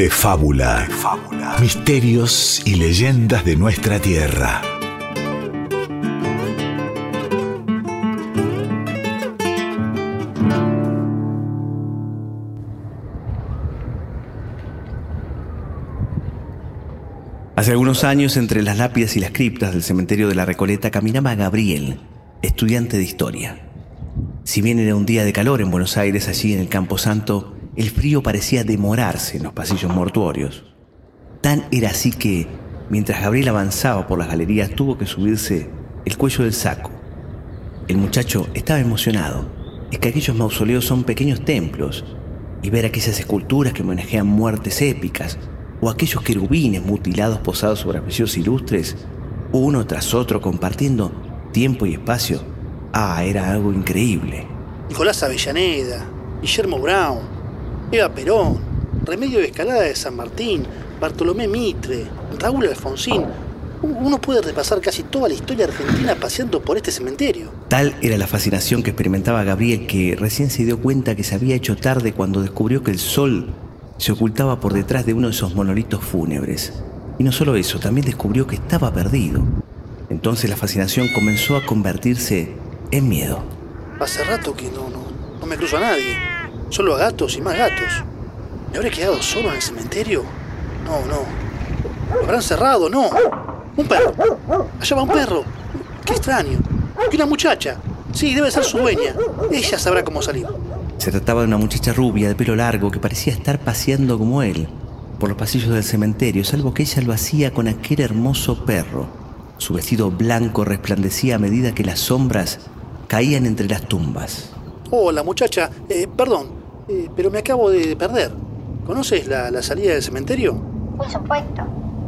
De fábula. Misterios y leyendas de nuestra tierra. Hace algunos años, entre las lápidas y las criptas del cementerio de la Recoleta, caminaba Gabriel, estudiante de historia. Si bien era un día de calor en Buenos Aires, allí en el Campo Santo, el frío parecía demorarse en los pasillos mortuorios. Tan era así que, mientras Gabriel avanzaba por las galerías, tuvo que subirse el cuello del saco. El muchacho estaba emocionado. Es que aquellos mausoleos son pequeños templos, y ver aquellas esculturas que manejan muertes épicas, o aquellos querubines mutilados posados sobre apellidos ilustres, uno tras otro compartiendo tiempo y espacio, ah, era algo increíble. Nicolás Avellaneda, Guillermo Brown, Eva Perón, Remedio de Escalada de San Martín, Bartolomé Mitre, Raúl Alfonsín. Uno puede repasar casi toda la historia argentina paseando por este cementerio. Tal era la fascinación que experimentaba Gabriel que recién se dio cuenta que se había hecho tarde cuando descubrió que el sol se ocultaba por detrás de uno de esos monolitos fúnebres. Y no solo eso, también descubrió que estaba perdido. Entonces la fascinación comenzó a convertirse en miedo. Hace rato que no, no, no me cruzo a nadie. Solo a gatos y más gatos. ¿Me habré quedado solo en el cementerio? No, no. ¿Lo habrán cerrado? No. Un perro. Allá va un perro. Qué extraño. Y una muchacha. Sí, debe ser su dueña. Ella sabrá cómo salir. Se trataba de una muchacha rubia de pelo largo que parecía estar paseando como él por los pasillos del cementerio, salvo que ella lo hacía con aquel hermoso perro. Su vestido blanco resplandecía a medida que las sombras caían entre las tumbas. Hola, muchacha. Eh, perdón, eh, pero me acabo de perder. ¿Conoces la, la salida del cementerio? Por supuesto.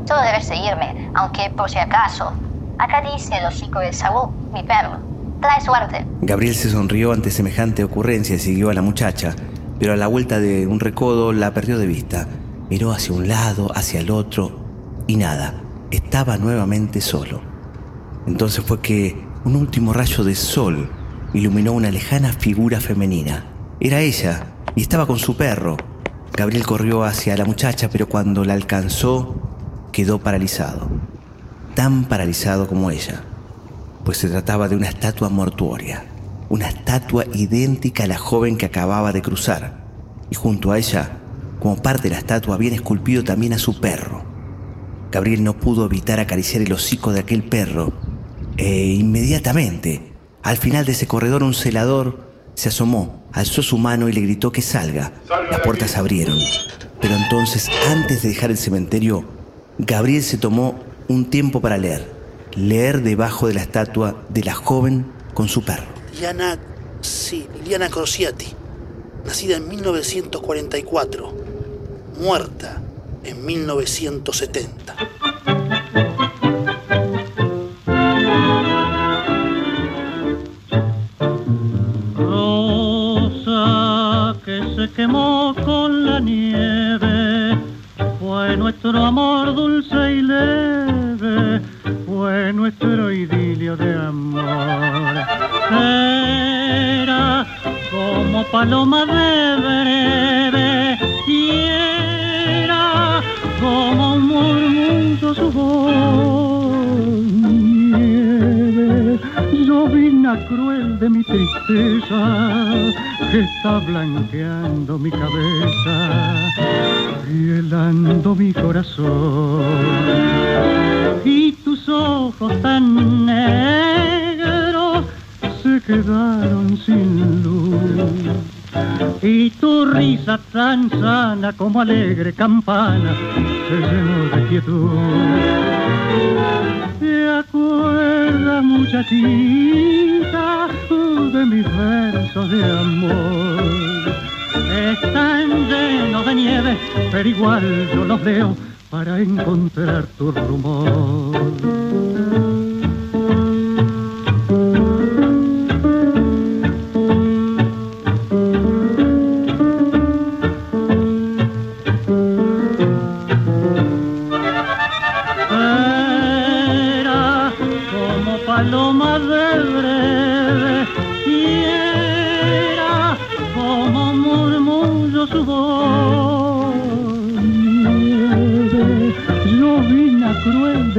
Solo debes seguirme, aunque por si acaso. Acá dice el hocico de Saúl, mi perro. Trae suerte. Gabriel se sonrió ante semejante ocurrencia y siguió a la muchacha, pero a la vuelta de un recodo la perdió de vista. Miró hacia un lado, hacia el otro, y nada, estaba nuevamente solo. Entonces fue que un último rayo de sol iluminó una lejana figura femenina. Era ella, y estaba con su perro. Gabriel corrió hacia la muchacha, pero cuando la alcanzó, quedó paralizado. Tan paralizado como ella pues se trataba de una estatua mortuoria, una estatua idéntica a la joven que acababa de cruzar, y junto a ella, como parte de la estatua, habían esculpido también a su perro. Gabriel no pudo evitar acariciar el hocico de aquel perro, e inmediatamente, al final de ese corredor, un celador se asomó, alzó su mano y le gritó que salga. Las puertas abrieron. Pero entonces, antes de dejar el cementerio, Gabriel se tomó un tiempo para leer leer debajo de la estatua de la joven con su perro. Liana, sí, Crociati, nacida en 1944, muerta en 1970. Quemó con la nieve, fue nuestro amor dulce y leve fue nuestro idilio de amor. Era como paloma de breve y era como un su voz. Nieve, llovina cruel de mi tristeza está blanqueando mi cabeza, hielando mi corazón. Y ojos tan negros se quedaron sin luz. Y tu risa tan sana como alegre campana se llenó de quietud. ¿Te acuerdas, muchachita, de mis versos de amor? Están llenos de nieve, pero igual yo los veo para encontrar tu rumor.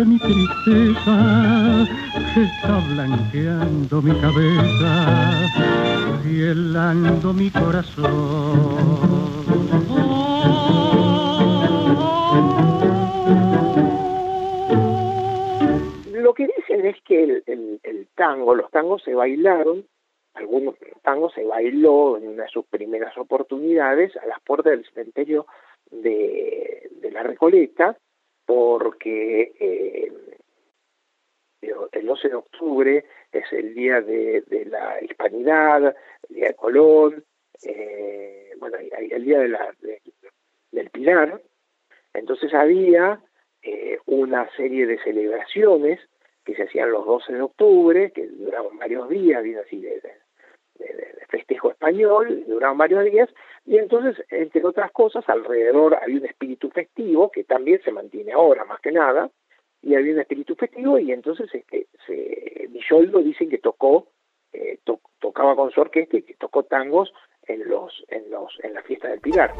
De mi tristeza está blanqueando mi cabeza, hielando mi corazón. Lo que dicen es que el, el- el tango, los tangos se bailaron, algunos tangos se bailó en una de sus primeras oportunidades a las puertas del cementerio de, de la Recoleta, porque eh, el 12 de octubre es el día de, la hispanidad, el día de Colón, eh, bueno, el día de la, de- del Pilar, entonces había eh, una serie de celebraciones que se hacían los 12 de octubre, que duraban varios días, bien así de- de- de festejo español, duraban varios días, y entonces, entre otras cosas, alrededor había un espíritu festivo, que también se mantiene ahora más que nada, y había un espíritu festivo, y entonces este, se, Villoldo dicen que tocó, eh, to- tocaba con su orquesta y que tocó tangos en los, en los, en la fiesta del Pilar.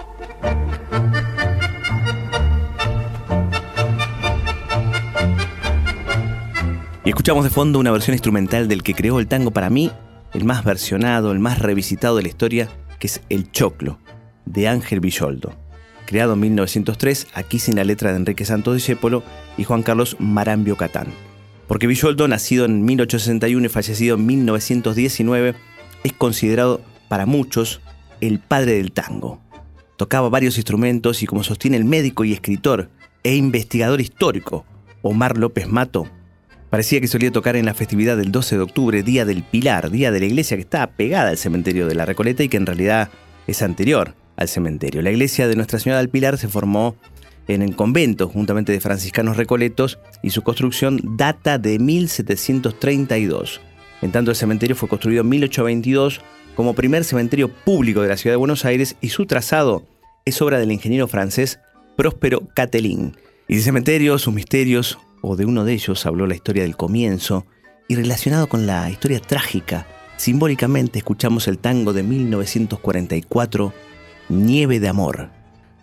Y escuchamos de fondo una versión instrumental del que creó el tango para mí, el más versionado, el más revisitado de la historia, que es El Choclo, de Ángel Villoldo. Creado en 1903, aquí sin la letra de Enrique Santos Discépolo y Juan Carlos Marambio Catán. Porque Villoldo, nacido en 1861 y fallecido en 1919, es considerado para muchos el padre del tango. Tocaba varios instrumentos y como sostiene el médico y escritor e investigador histórico Omar López Mato, Parecía que solía tocar en la festividad del 12 de octubre, Día del Pilar, día de la iglesia que está pegada al cementerio de la Recoleta y que en realidad es anterior al cementerio. La iglesia de Nuestra Señora del Pilar se formó en el convento juntamente de franciscanos recoletos y su construcción data de 1732. En tanto el cementerio fue construido en 1822 como primer cementerio público de la ciudad de Buenos Aires y su trazado es obra del ingeniero francés Próspero Catelín. Y de cementerio, sus misterios, o de uno de ellos habló la historia del comienzo, y relacionado con la historia trágica, simbólicamente escuchamos el tango de 1944, Nieve de Amor,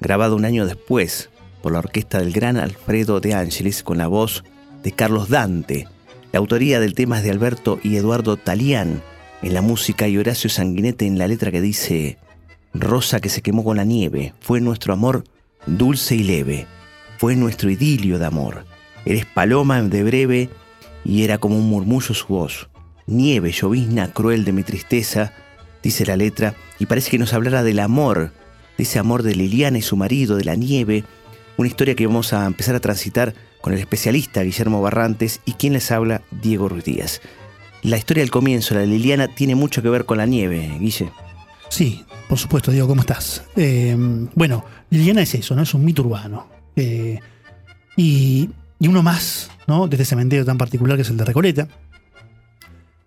grabado un año después por la orquesta del gran Alfredo de Angelis con la voz de Carlos Dante. La autoría del tema es de Alberto y Eduardo Talián en la música y Horacio Sanguinete en la letra que dice Rosa que se quemó con la nieve, fue nuestro amor dulce y leve, fue nuestro idilio de amor. Eres paloma de breve y era como un murmullo su voz. Nieve, llovizna cruel de mi tristeza, dice la letra, y parece que nos hablará del amor, de ese amor de Liliana y su marido, de la nieve, una historia que vamos a empezar a transitar con el especialista Guillermo Barrantes y quien les habla, Diego Ruiz Díaz. La historia del comienzo, la de Liliana, tiene mucho que ver con la nieve, Guille. Sí, por supuesto, Diego, ¿cómo estás? Eh, bueno, Liliana es eso, ¿no? Es un mito urbano. Eh, y, y uno más, ¿no? De este cementerio tan particular que es el de Recoleta,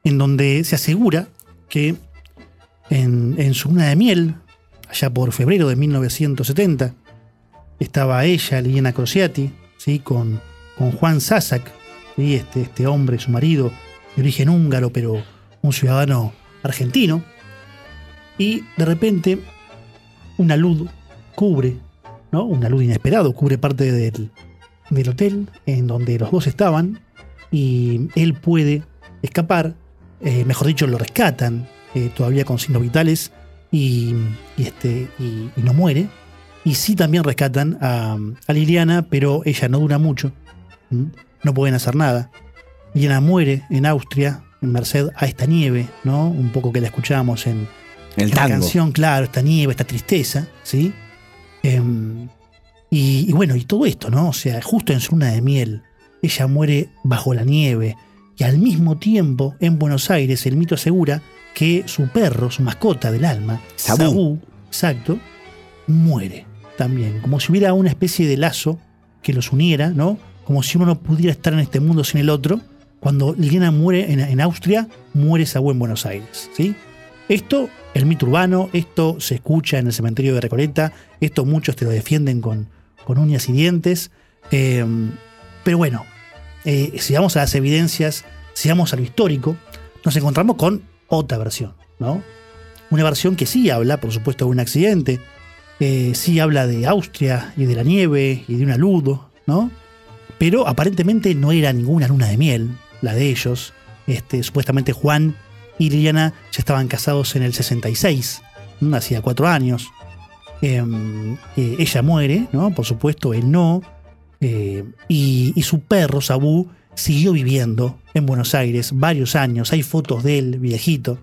en donde se asegura que en, en su luna de miel, allá por febrero de 1970, estaba ella, Liliana Crociati, ¿sí? con, con Juan Sasak, ¿sí? este, este hombre, su marido, de origen húngaro, pero un ciudadano argentino. Y de repente, una luz cubre, ¿no? Una luz inesperada cubre parte del, del hotel en donde los dos estaban. Y él puede escapar, eh, mejor dicho, lo rescatan, eh, todavía con signos vitales, y, y este, y, y no muere. Y sí también rescatan a, a Liliana, pero ella no dura mucho. No pueden hacer nada. Liliana muere en Austria, en merced a esta nieve, ¿no? Un poco que la escuchábamos en, El en la canción, claro, esta nieve, esta tristeza, ¿sí? Em, y, y bueno, y todo esto, ¿no? O sea, justo en su luna de miel, ella muere bajo la nieve. Y al mismo tiempo, en Buenos Aires, el mito asegura que su perro, su mascota del alma, Sabú. exacto, muere también. Como si hubiera una especie de lazo que los uniera, ¿no? Como si uno no pudiera estar en este mundo sin el otro. Cuando Liliana muere en, en Austria, muere Sabú en Buenos Aires, ¿sí? Esto, el mito urbano, esto se escucha en el cementerio de Recoleta, esto muchos te lo defienden con, con uñas y dientes. eh, pero bueno, eh, si vamos a las evidencias, si vamos a lo histórico, nos encontramos con otra versión, ¿no? Una versión que sí habla, por supuesto, de un accidente, eh, sí habla de Austria y de la nieve y de un aludo, ¿no? pero aparentemente no era ninguna luna de miel, la de ellos. Este, supuestamente Juan y Liliana ya estaban casados en el 66, hacía cuatro años. Em, eh, ella muere, ¿no? Por supuesto, él no. Eh, y, su perro, Sabú, siguió viviendo en Buenos Aires varios años. Hay fotos de él, viejito,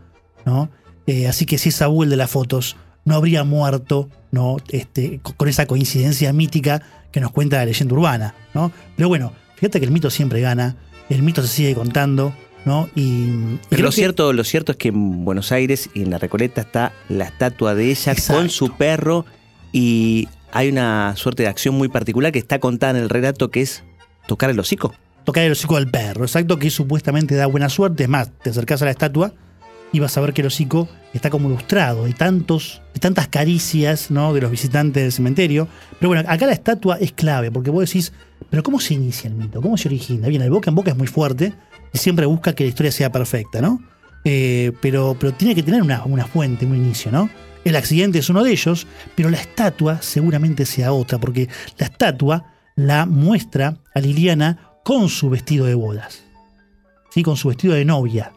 ¿no? Eh, así que si es Sabú el de las fotos, no habría muerto, ¿no? Este, con esa coincidencia mítica que nos cuenta la leyenda urbana, ¿no? Pero bueno, fíjate que el mito siempre gana, el mito se sigue contando, ¿no? Y, lo, cierto, lo cierto es que en Buenos Aires y en la Recoleta está la estatua de ella con su perro y hay una suerte de acción muy particular que está contada en el relato que es tocar el hocico. Tocar el hocico del perro, exacto, que supuestamente da buena suerte. Es más, te acercas a la estatua y vas a ver que el hocico está como ilustrado, de, tantos, de tantas caricias ¿no? de los visitantes del cementerio. Pero bueno, acá la estatua es clave, porque vos decís, pero ¿cómo se inicia el mito? ¿Cómo se origina? Bien, el boca en boca es muy fuerte siempre busca que la historia sea perfecta, ¿no? Eh, pero, pero tiene que tener una, una fuente, un inicio, ¿no? El accidente es uno de ellos, pero la estatua seguramente sea otra, porque la estatua la muestra a Liliana con su vestido de bodas, ¿sí? con su vestido de novia.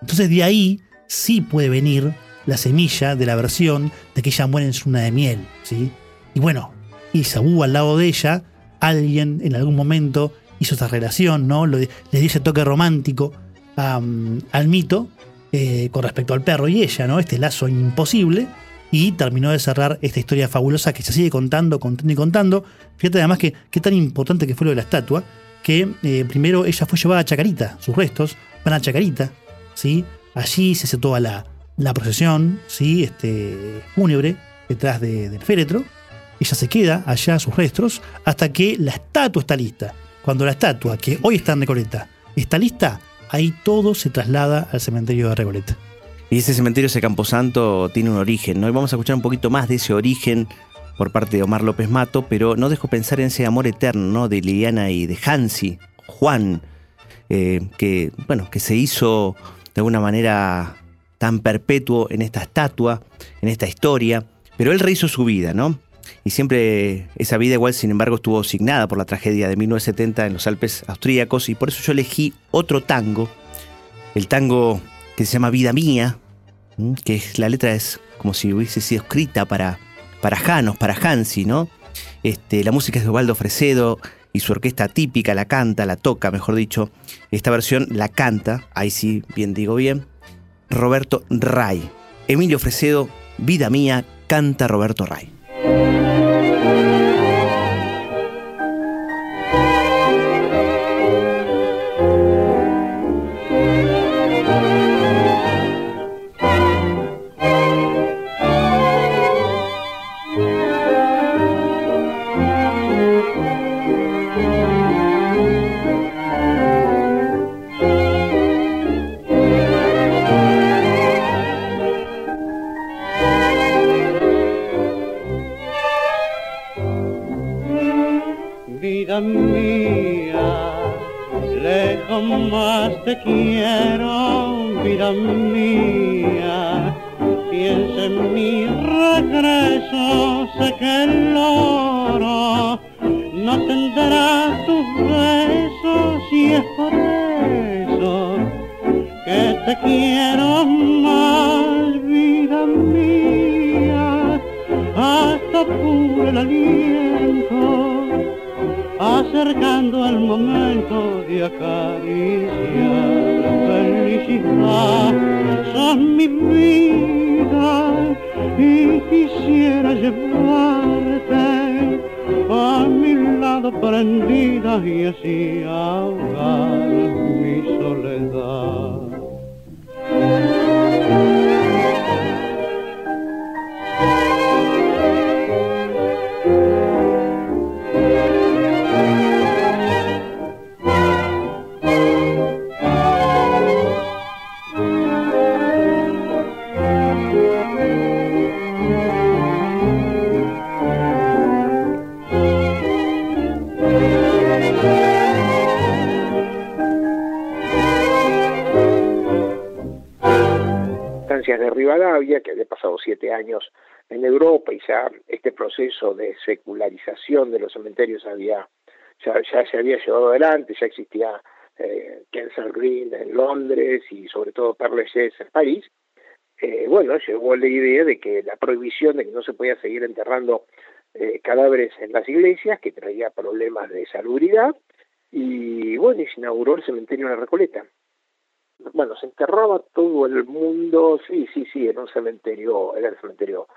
Entonces de ahí sí puede venir la semilla de la versión de que ella muere en su luna de miel. ¿sí? Y bueno, y Sabu al lado de ella, alguien en algún momento hizo esta relación, ¿no? Le, dio ese toque romántico al mito eh, con respecto al perro y ella, ¿no? Este lazo imposible. Y terminó de cerrar esta historia fabulosa que se sigue contando, contando y contando. Fíjate además que qué tan importante que fue lo de la estatua, que eh, primero ella fue llevada a Chacarita, sus restos van a Chacarita, ¿sí? Allí se hace toda la, la procesión, ¿sí? Este, fúnebre detrás del féretro. Ella se queda allá, sus restos, hasta que la estatua está lista. Cuando la estatua, que hoy está en Recoleta, está lista, ahí todo se traslada al cementerio de Recoleta. Y ese cementerio, ese Camposanto, tiene un origen, ¿no? Y vamos a escuchar un poquito más de ese origen por parte de Omar López Mato, pero no dejo pensar en ese amor eterno, ¿no? De Liliana y de Hansi, Juan, eh, que, bueno, que se hizo de alguna manera tan perpetuo en esta estatua, en esta historia, pero él rehizo su vida, ¿no? Y siempre esa vida igual, sin embargo, estuvo signada por la tragedia de 1970 en los Alpes austríacos y por eso yo elegí otro tango, el tango que se llama Vida Mía, que la letra es como si hubiese sido escrita para, para Janos, para Hansi, ¿no? Este, la música es de Osvaldo Fresedo y su orquesta típica la canta, la toca, mejor dicho. Esta versión la canta, ahí sí, bien digo bien, Roberto Ray. Emilio Fresedo, Vida Mía, canta Roberto Ray. te quiero, vida mía. Piensa en mi regreso, sé que el oro no tendrá tus besos y es por eso que te quiero. acercando al momento de acariciar la felicidad. Sos mi vida y quisiera llevarte a mi lado prendida y así ahogar mi soledad. Años en Europa y ya este proceso de secularización de los cementerios había ya, ya se había llevado adelante, ya existía eh, Kensal Green en Londres y sobre todo Père en París, eh, bueno, llegó la idea de que la prohibición de que no se podía seguir enterrando eh, cadáveres en las iglesias, que traía problemas de salubridad, y bueno, se inauguró el cementerio de la Recoleta. Bueno, se enterraba todo el mundo, sí, sí, sí, era un cementerio, era el cementerio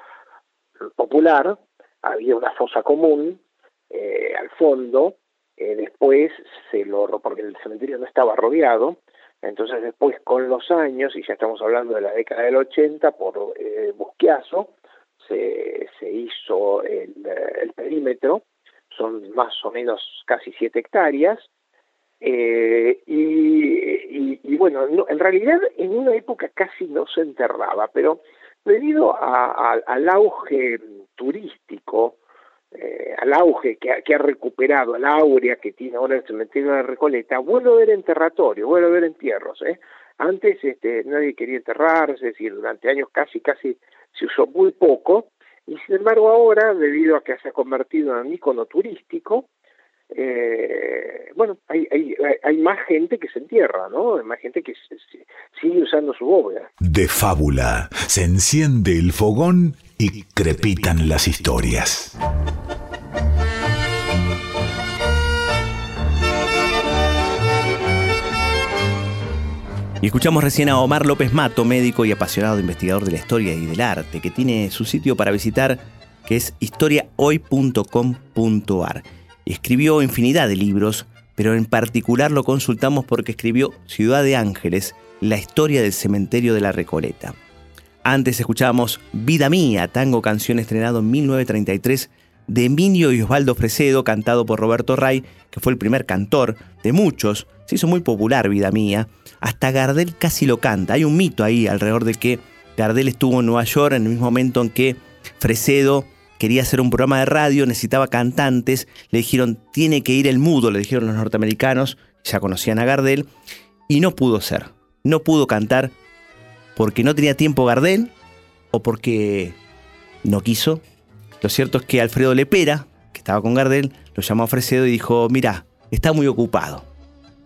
popular, había una fosa común eh, al fondo, eh, después se lo, porque el cementerio no estaba rodeado, entonces después con los años, y ya estamos hablando de la década del 80, por eh, Busquiazo, se, se hizo el, el, perímetro, son más o menos casi siete hectáreas, eh, y, y, bueno, en realidad en una época casi no se enterraba, pero debido a, al auge turístico, eh, al auge que ha, que ha, recuperado, al aurea que tiene ahora el cementerio de Recoleta, vuelve a ver enterratorio, vuelve a ver entierros. ¿eh? Antes este, nadie quería enterrarse, es decir, durante años casi, casi se usó muy poco, y sin embargo ahora, debido a que se ha convertido en un icono turístico, eh, bueno, hay, hay, hay, más gente que se entierra, ¿no? Hay más gente que se, se, sigue usando su bóveda. De fábula, se enciende el fogón y crepitan las historias. Y escuchamos recién a Omar López Mato, médico y apasionado investigador de la historia y del arte, que tiene su sitio para visitar, que es historiahoy.com.ar. Escribió infinidad de libros, pero en particular lo consultamos porque escribió Ciudad de Ángeles, la historia del cementerio de la Recoleta. Antes escuchábamos Vida Mía, tango canción estrenado en 1933 de Emilio y Osvaldo Fresedo, cantado por Roberto Ray, que fue el primer cantor de muchos. Se hizo muy popular Vida Mía. Hasta Gardel casi lo canta. Hay un mito ahí alrededor de que Gardel estuvo en Nueva York en el mismo momento en que Fresedo quería hacer un programa de radio, necesitaba cantantes. Le dijeron, tiene que ir el mudo, le dijeron los norteamericanos, ya conocían a Gardel, y no pudo ser. No pudo cantar porque no tenía tiempo Gardel o porque no quiso. Lo cierto es que Alfredo Lepera, que estaba con Gardel, lo llamó a Fresedo y dijo, mira, está muy ocupado.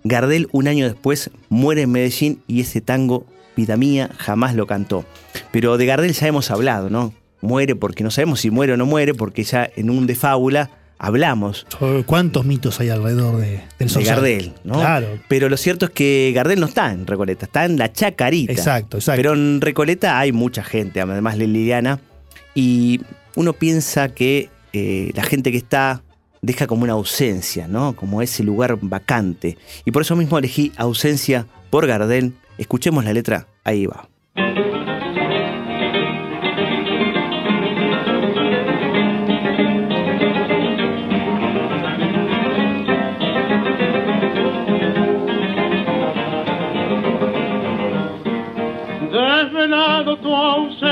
Gardel un año después muere en Medellín y ese tango, Vida Mía, jamás lo cantó. Pero de Gardel ya hemos hablado, ¿no? Muere porque no sabemos si muere o no muere, porque ya en un de fábula hablamos. ¿Cuántos mitos hay alrededor de, del de Gardel, ¿no? Claro. Pero lo cierto es que Gardel no está en Recoleta, está en la Chacarita. Exacto, exacto. Pero en Recoleta hay mucha gente, además de Liliana, y uno piensa que eh, la gente que está deja como una ausencia, ¿no? Como ese lugar vacante. Y por eso mismo elegí ausencia por Gardel. Escuchemos la letra, ahí va.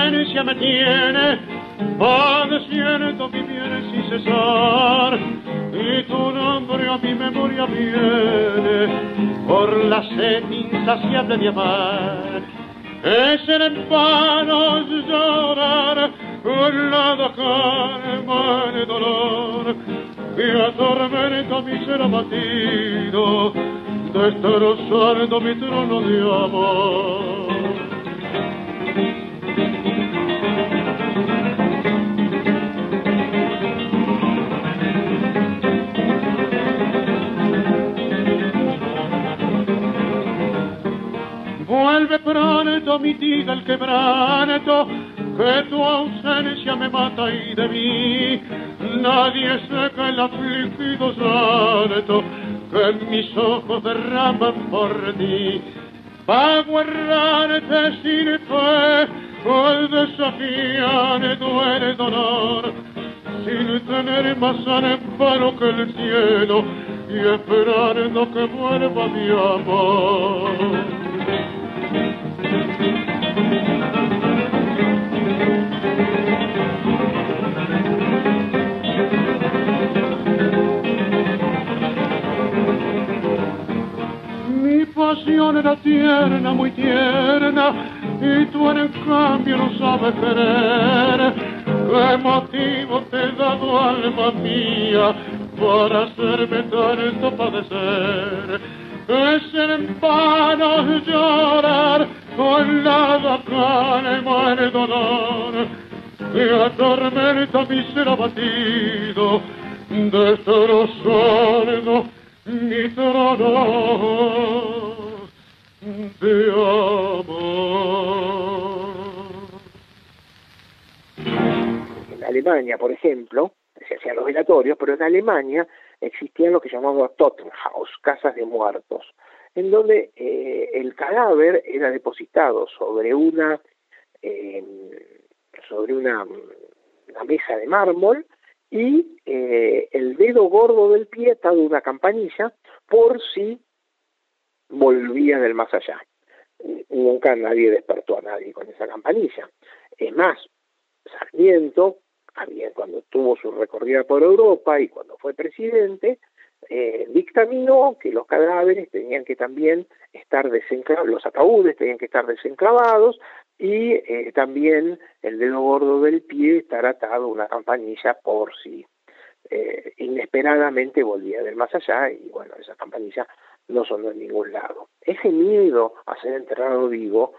Ausencia me tiene, padeciendo mi bien sin cesar, y tu nombre a mi memoria viene, por la sed insaciable de amar. Es en vano llorar con la calma de dolor que atormenta mi ser abatido, destrozando mi trono de amor. Vuelve pronto, mitiga el quebranto, que tu ausencia me mata y de mí nadie seca el afligido santo que mis ojos derraman por ti. Pago errarte sin fe, al desafiar duele dolor, sin tener más amparo que el cielo y esperando que vuelva mi amor. Pasión era tierna, muy tierna, y tú en cambio no sabes querer. ¿Qué motivo te he dado, alma mía, para hacerme tanto padecer. Es en vano llorar con la boca el dolor que atormenta mi ser abatido, destrozando mi trono En Alemania, por ejemplo, se hacían los velatorios, pero en Alemania existían lo que llamaba Totenhaus, casas de muertos, en donde eh, el cadáver era depositado sobre una eh, sobre una, mesa de mármol y eh, el dedo gordo del pie atado a una campanilla por si volvía del más allá. Nunca nadie despertó a nadie con esa campanilla. Es más, Sarmiento, cuando tuvo su recorrida por Europa y cuando fue presidente, eh, dictaminó que los cadáveres tenían que también estar desenclavados, los ataúdes tenían que estar desenclavados y eh, también el dedo gordo del pie estar atado a una campanilla por si eh, inesperadamente volvía del más allá y bueno, esa campanilla no sonó en ningún lado. Ese miedo a ser enterrado vivo,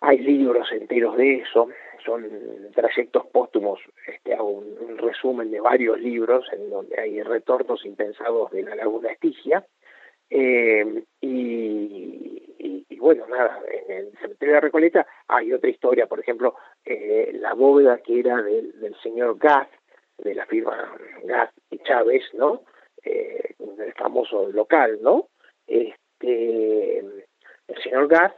hay libros enteros de eso, son trayectos póstumos, este, hago un, resumen de varios libros en donde hay retornos impensados de la laguna Estigia, eh, y, bueno, nada, en el cementerio de Recoleta hay otra historia, por ejemplo, eh, la bóveda que era del, señor Gath, de la firma Gath y Chávez, ¿no? Eh, el famoso local, ¿no? Este, el señor Gath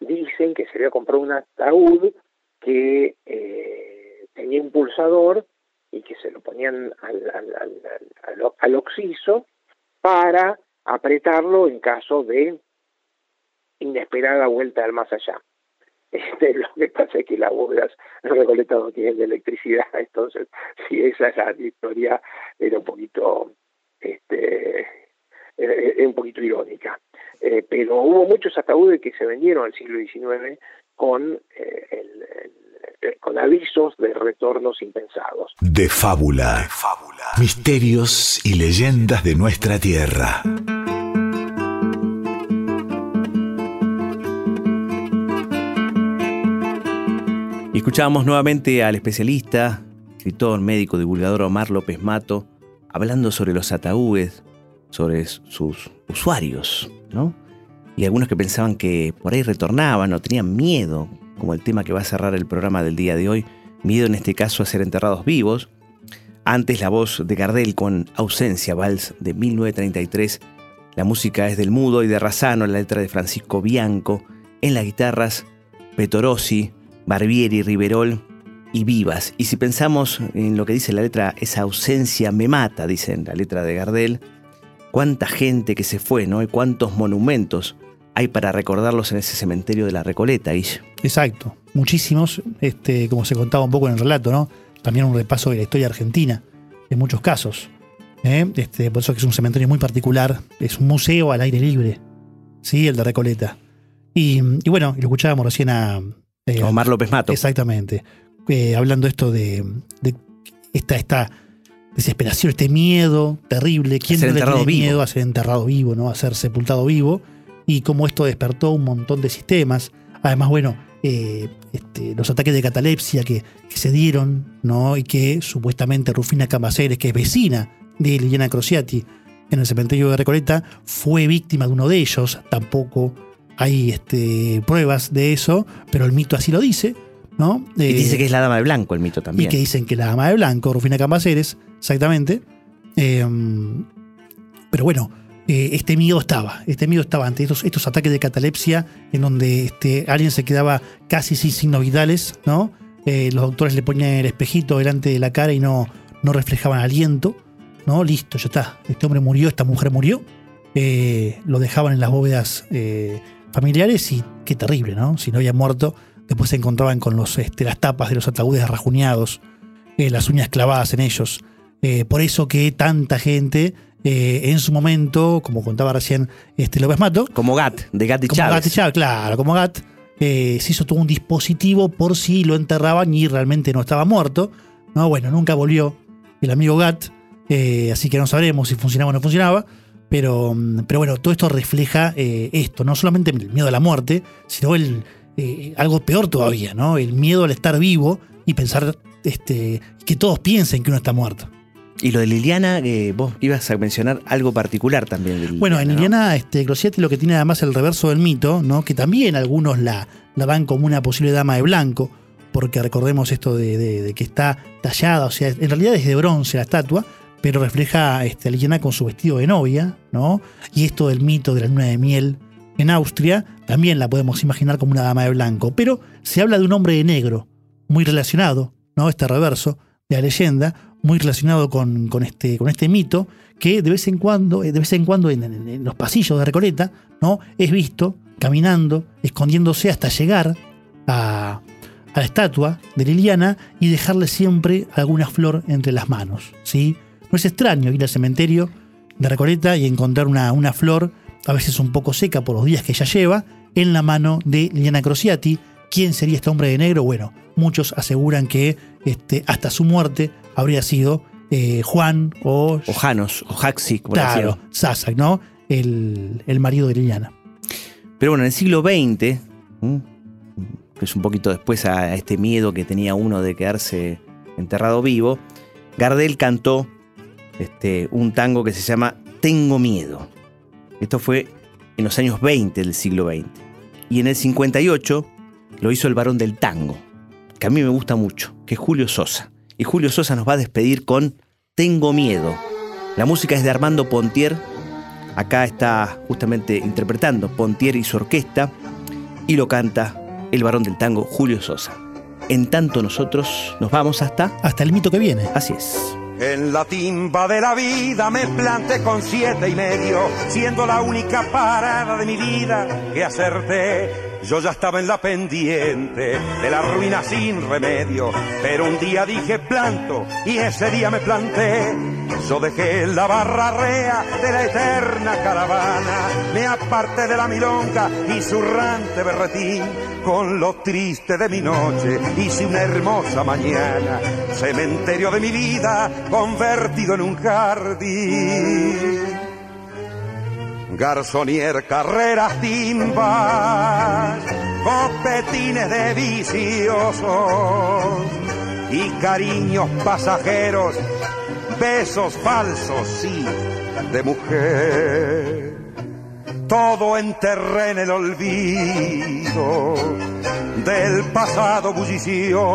dicen que se había comprado un ataúd que eh, tenía un pulsador y que se lo ponían al, al, al, al, oxiso para apretarlo en caso de inesperada vuelta al más allá. Este, lo que pasa es que las bóvedas recolectas no tienen de electricidad, entonces si esa es la historia era un poquito este es un poquito irónica. Eh, pero hubo muchos ataúdes que se vendieron al siglo XIX con, eh, el, con avisos de retornos impensados. De fábula. de fábula. Misterios y leyendas de nuestra tierra. Y escuchábamos nuevamente al especialista, escritor, médico, divulgador Omar López Mato, hablando sobre los ataúdes, sobre sus usuarios, ¿no? Y algunos que pensaban que por ahí retornaban o tenían miedo, como el tema que va a cerrar el programa del día de hoy, miedo en este caso a ser enterrados vivos. Antes la voz de Gardel con Ausencia, Vals de 1933. La música es del Mudo y de Razano, la letra de Francisco Bianco. En las guitarras, Petorossi, Barbieri, Riverol y Vivas. Y si pensamos en lo que dice la letra, esa ausencia me mata, dicen la letra de Gardel cuánta gente que se fue, ¿no? Y cuántos monumentos hay para recordarlos en ese cementerio de la Recoleta, Guille. Exacto, muchísimos, este, como se contaba un poco en el relato, ¿no? También un repaso de la historia argentina, en muchos casos. ¿eh? Este, por eso es que es un cementerio muy particular, es un museo al aire libre, ¿sí? El de Recoleta. Y, bueno, lo escuchábamos recién a... Eh, Omar López Mato. Exactamente. Eh, hablando esto de, de esta, esta desesperación, este miedo terrible. ¿Quién no le tiene miedo a ser enterrado vivo, ¿no? a ser sepultado vivo? Y cómo esto despertó un montón de sistemas. Además, bueno, eh, este, los ataques de catalepsia que, se dieron, ¿no? Y que supuestamente Rufina Cambaceres, que es vecina de Liliana Crociati en el cementerio de Recoleta, fue víctima de uno de ellos. Tampoco hay este, pruebas de eso, pero el mito así lo dice. ¿No? y dice eh, que es la dama de blanco el mito también. Y que dicen que la dama de blanco, Rufina Cambaceres, exactamente. Em, pero bueno, eh, este miedo estaba, este miedo estaba ante estos, estos ataques de catalepsia en donde este, alguien se quedaba casi sin signos vitales, ¿no? Eh, los doctores le ponían el espejito delante de la cara y no, no reflejaban aliento, ¿no? Listo, ya está, este hombre murió, esta mujer murió. lo dejaban en las bóvedas familiares y qué terrible, ¿no? Si no había muerto, Después se encontraban con los, este, las tapas de los ataúdes rajuñados, eh, las uñas clavadas en ellos. Eh, por eso que tanta gente eh, en su momento, como contaba recién este López Mato. Como GAT, de GAT y como Chávez. Gat Chávez, claro, como GAT. se hizo todo un dispositivo por si lo enterraban y realmente no estaba muerto. No, bueno, nunca volvió el amigo GAT. eh, así que no sabremos si funcionaba o no funcionaba. Pero, mm, pero bueno, todo esto refleja esto, no solamente el miedo a la muerte, sino el, eh, algo peor todavía, ¿no? El miedo al estar vivo y pensar este, que todos piensen que uno está muerto. Y lo de Liliana, eh, vos ibas a mencionar algo particular también. de Bueno, en ¿no? Liliana este, Grosietti lo que tiene además el reverso del mito, ¿no? que también algunos la, la van como una posible dama de blanco, porque recordemos esto de, de- de que está tallada, o sea, en realidad es de bronce la estatua, pero refleja este, a Liliana con su vestido de novia, ¿no? Y esto del mito de la luna de miel en Austria, también la podemos imaginar como una dama de blanco, pero se habla de un hombre de negro, muy relacionado, ¿no? Este reverso de la leyenda, muy relacionado con, este, este mito, que de vez en cuando, eh, de vez en cuando en, los pasillos de Recoleta, ¿no? Es visto caminando, escondiéndose hasta llegar a, la estatua de Liliana y dejarle siempre alguna flor entre las manos, ¿sí? No es extraño ir al cementerio de Recoleta y encontrar una flor, a veces un poco seca por los días que ella lleva, en la mano de Liliana Crociati. ¿Quién sería este hombre de negro? Bueno, muchos aseguran que este, hasta su muerte habría sido eh, Juan o, O Janos, o como le claro. Sasak, ¿no? El, el marido de Liliana. Pero bueno, en el siglo XX, que es un poquito después a este miedo que tenía uno de quedarse enterrado vivo, Gardel cantó este, un tango que se llama Tengo Miedo. Esto fue en los años 20 del siglo XX. Y en el 58 lo hizo el varón del tango, que a mí me gusta mucho, que es Julio Sosa. Y Julio Sosa nos va a despedir con Tengo Miedo. La música es de Armando Pontier, Acá está justamente interpretando Pontier y su orquesta y lo canta el varón del tango Julio Sosa. En tanto nosotros nos vamos hasta... Hasta el mito que viene. Así es. En la timba de la vida me planté con siete y medio, siendo la única parada de mi vida que acerté. Yo ya estaba en la pendiente de la ruina sin remedio, pero un día dije planto y ese día me planté. Yo dejé la barra rea de la eterna caravana, me aparté de la milonga y su rante berretín. Con lo triste de mi noche hice una hermosa mañana, cementerio de mi vida convertido en un jardín. Garzonier, carreras, timbas, copetines de viciosos y cariños pasajeros, besos falsos, sí, de mujer. Todo enterré en el olvido del pasado bullicioso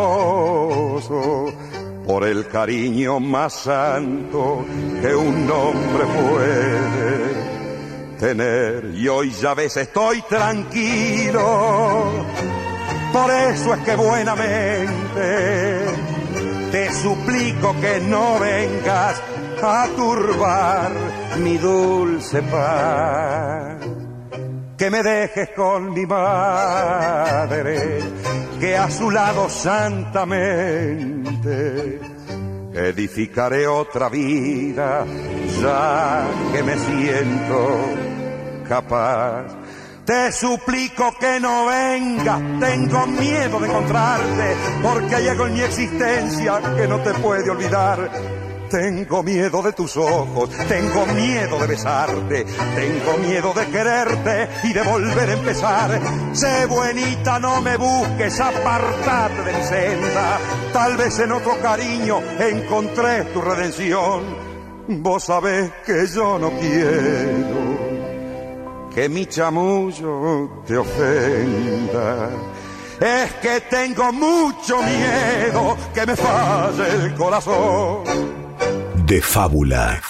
por el cariño más santo que un hombre puede y hoy ya ves estoy tranquilo. Por eso es que buenamente te suplico que no vengas a turbar mi dulce paz que me dejes con mi madre que a su lado santamente edificaré otra vida ya que me siento capaz. Te suplico que no vengas, tengo miedo de encontrarte, porque hay algo en mi existencia que no te puede olvidar. Tengo miedo de tus ojos, tengo miedo de besarte, tengo miedo de quererte y de volver a empezar. Sé buenita, no me busques, apartate de mi senda. Tal vez en otro cariño encontré tu redención. Vos sabés que yo no quiero que mi chamullo te ofenda. Es que tengo mucho miedo que me falle el corazón. De fábula.